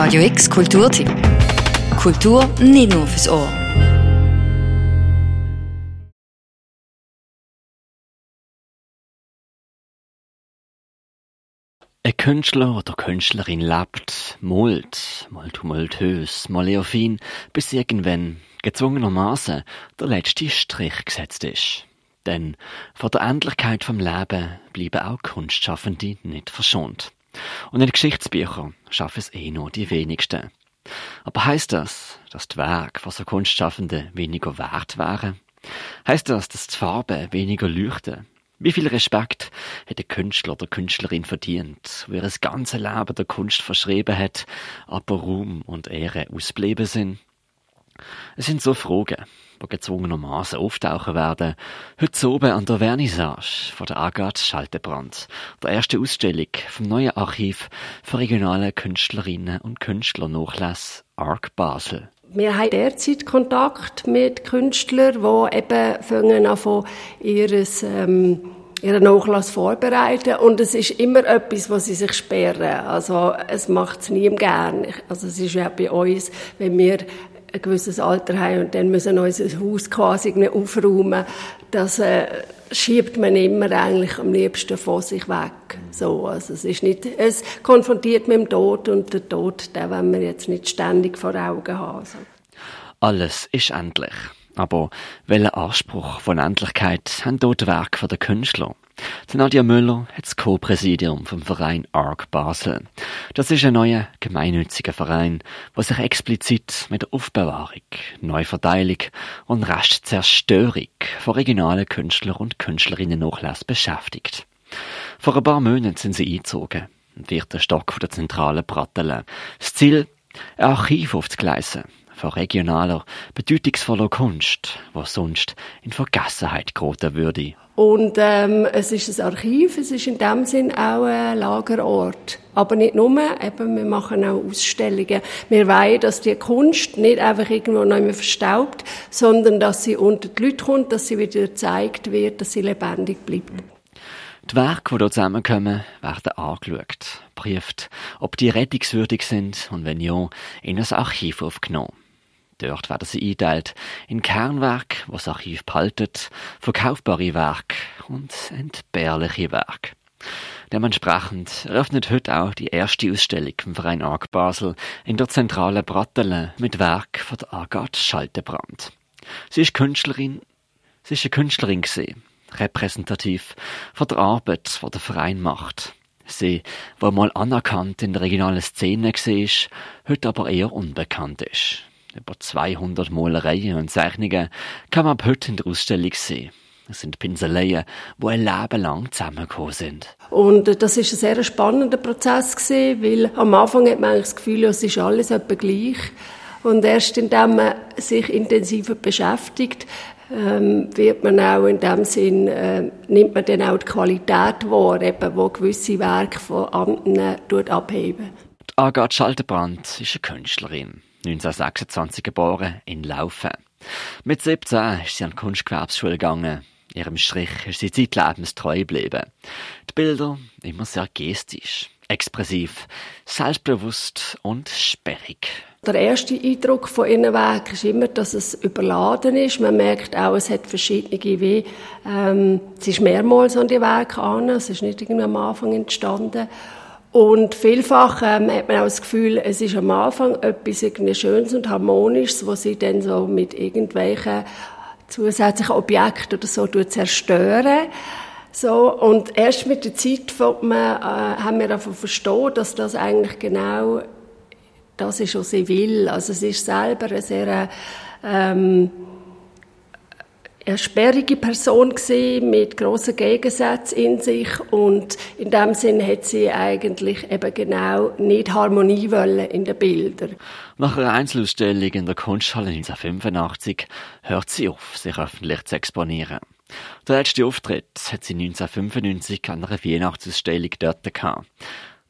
Radio X Kulturtipp. Kultur nicht nur fürs Ohr. Ein Künstler oder Künstlerin lebt, malt, mal tumultös, mal eher fein, bis irgendwann, gezwungenermaßen, der letzte Strich gesetzt ist. Denn vor der Endlichkeit vom Leben bleiben auch Kunstschaffende nicht verschont. Und in Geschichtsbüchern schaffen es eh nur die wenigsten. Aber heißt das, dass die Werke von so Kunstschaffenden weniger wert wären? Heißt das, dass die Farben weniger leuchten? Wie viel Respekt hat der Künstler oder Künstlerin verdient, wo er das ganze Leben der Kunst verschrieben hat, aber Ruhm und Ehre ausblieben sind? Es sind so Fragen, die gezwungenermaßen auftauchen werden, heute oben an der Vernissage von der Agathe Schaltebrand, der ersten Ausstellung vom neuen Archiv für regionale Künstlerinnen und Künstler Nachlass Arc Basel. Wir haben derzeit Kontakt mit Künstlern, die eben fangen an, ihres, ähm, ihren Nachlass vorbereiten. Und es ist immer etwas, was sie sich sperren. Also, es macht es nie gern. Also, es ist ja bei uns, wenn wir ein gewisses Alter haben und dann müssen unser Haus quasi aufräumen, das äh, schiebt man immer eigentlich am liebsten von sich weg. So, also es ist nicht, es konfrontiert mit dem Tod und der Tod, den wollen wir jetzt nicht ständig vor Augen haben. So. Alles ist endlich. Aber welchen Anspruch von Endlichkeit haben dort Werke der Künstler? Nadia Müller hat das Co-Präsidium vom Verein ARC Basel. Das ist ein neuer gemeinnütziger Verein, der sich explizit mit der Aufbewahrung, Neuverteilung und Restzerstörung von regionalen Künstler und Künstlerinnen Nachlass beschäftigt. Vor ein paar Monaten sind sie eingezogen, im vierten Stock der zentralen Brattele. Das Ziel, ein Archiv aufzugleisen, von regionaler, bedeutungsvoller Kunst, was sonst in Vergessenheit geraten würde. Und ähm, es ist ein Archiv, es ist in dem Sinn auch ein Lagerort. Aber nicht nur, eben, wir machen auch Ausstellungen. Wir wollen, dass die Kunst nicht einfach irgendwo noch mehr verstaubt, sondern dass sie unter die Leute kommt, dass sie wieder gezeigt wird, dass sie lebendig bleibt. Die Werke, die hier zusammenkommen, werden angeschaut, prüft, ob die rettungswürdig sind und wenn ja, in das Archiv aufgenommen. Dort werden sie eingeteilt in Kernwerk, was das Archiv behaltet, verkaufbare Werke und entbehrliche Werke. Dementsprechend eröffnet heute auch die erste Ausstellung vom Verein Arc Basel in der zentralen Brattele mit Werk von der Agathe Schaltebrand. Sie ist Künstlerin, sie ist eine Künstlerin gesehen, repräsentativ von der Arbeit, die der Verein macht. Sie, wo mal anerkannt in der regionalen Szene war, heute aber eher unbekannt ist. Über 200 Malereien und Zeichnungen kann man ab heute in der Ausstellung sehen. Es sind Pinseleien, die ein Leben lang zusammengekommen sind. Und äh, das ist ein sehr spannender Prozess gewesen, weil am Anfang hat man eigentlich das Gefühl, es ist alles etwa gleich. Und erst indem man sich intensiver beschäftigt, ähm, wird man auch in dem Sinn, äh, nimmt man dann auch die Qualität wahr, eben, wo gewisse Werke von anderen abheben. Agathe Schaltebrand ist eine Künstlerin. 1926 geboren, in Laufen. Mit 17 ist sie an die Kunstgewerbsschule gegangen. Ihrem Strich ist sie zeitlebens treu geblieben. Die Bilder immer sehr gestisch, expressiv, selbstbewusst und sperrig. Der erste Eindruck von ihren Werk ist immer, dass es überladen ist. Man merkt auch, es hat verschiedene wie ähm, Es ist mehrmals an die Werke an. Es ist nicht irgendwie am Anfang entstanden. Und vielfach ähm, hat man auch das Gefühl, es ist am Anfang etwas irgendwie Schönes und Harmonisches, was sie dann so mit irgendwelchen zusätzlichen Objekten oder so zerstören. So, und erst mit der Zeit man, äh, haben wir davon verstehen, dass das eigentlich genau das ist, was sie will. Also es ist selber eine sehr ähm, eine sperrige Person gewesen, mit grossen Gegensätzen in sich und in dem Sinn hat sie eigentlich eben genau nicht Harmonie wollen in den Bildern. Nach einer Einzelausstellung in der Kunsthalle 1985 hört sie auf, sich öffentlich zu exponieren. Der letzte Auftritt hat sie 1995 an einer Weihnachtsausstellung dort gehabt.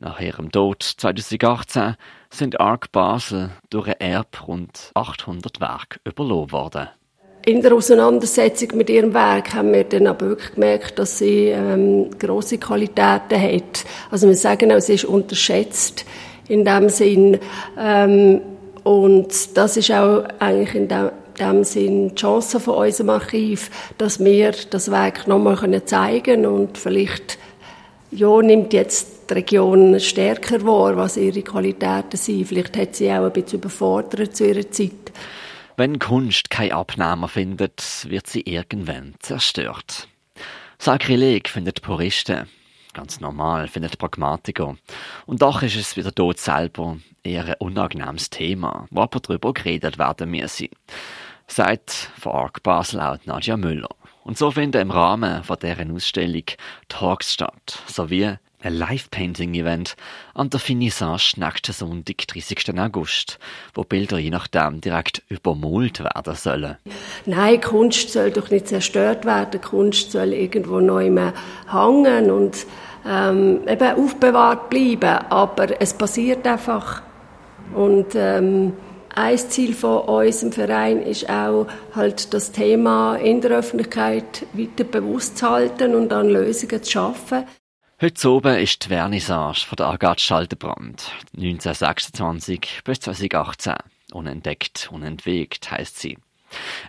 Nach ihrem Tod 2018 sind Arc Basel durch ein Erb rund 800 Werke überlassen worden in der Auseinandersetzung mit ihrem Werk haben wir dann aber wirklich gemerkt, dass sie ähm, große Qualitäten hat. Also wir sagen auch, sie ist unterschätzt in dem Sinn. Ähm, und das ist auch eigentlich in dem, dem Sinn die Chance von unserem Archiv, dass wir das Werk nochmal zeigen können und vielleicht ja, nimmt jetzt die Region stärker wahr, was ihre Qualitäten sind. Vielleicht hat sie auch ein bisschen überfordert zu ihrer Zeit. Wenn Kunst kein Abnehmer findet, wird sie irgendwann zerstört. Sakrileg findet Puristen. Ganz normal findet Pragmatiker. Und doch ist es wieder dort selber eher ein unangenehmes Thema, wo aber darüber geredet werden müsse. Sagt von Arc Basel auch Nadja Müller. Und so finden im Rahmen von deren Ausstellung Talks statt, sowie ein Live-Painting-Event an der Finissage nächsten Sonntag, 30. August, wo Bilder je nachdem direkt übermalt werden sollen. Nein, Kunst soll doch nicht zerstört werden. Kunst soll irgendwo neu hängen und ähm, eben aufbewahrt bleiben. Aber es passiert einfach. Und ähm, ein Ziel von unserem Verein ist auch, halt das Thema in der Öffentlichkeit weiter bewusst zu halten und an Lösungen zu schaffen. Heute oben ist die Vernissage von der Agathe Schaldenbrand, 1926 bis 2018. Unentdeckt, unentwegt heisst sie.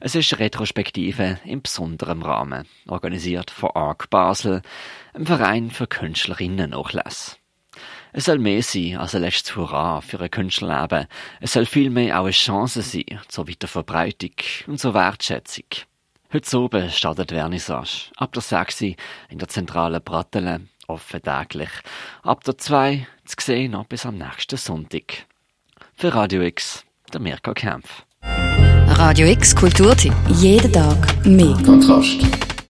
Es ist Retrospektive im besonderen Rahmen, organisiert von ARC Basel, einem Verein für Künstlerinnen-Nachlass. Es soll mehr sein als ein letztes Hurra für ein Künstlerleben. Es soll vielmehr auch eine Chance sein zur Weiterverbreitung und zur Wertschätzung. Heute oben startet Vernissage. Ab der 6 in der zentralen Brattele, offen täglich. Ab der 2 zu sehen noch bis am nächsten Sonntag. Für Radio X, der Mirko Kempf. Radio X Kulturtipp. Jeden Tag mehr. Kontrast.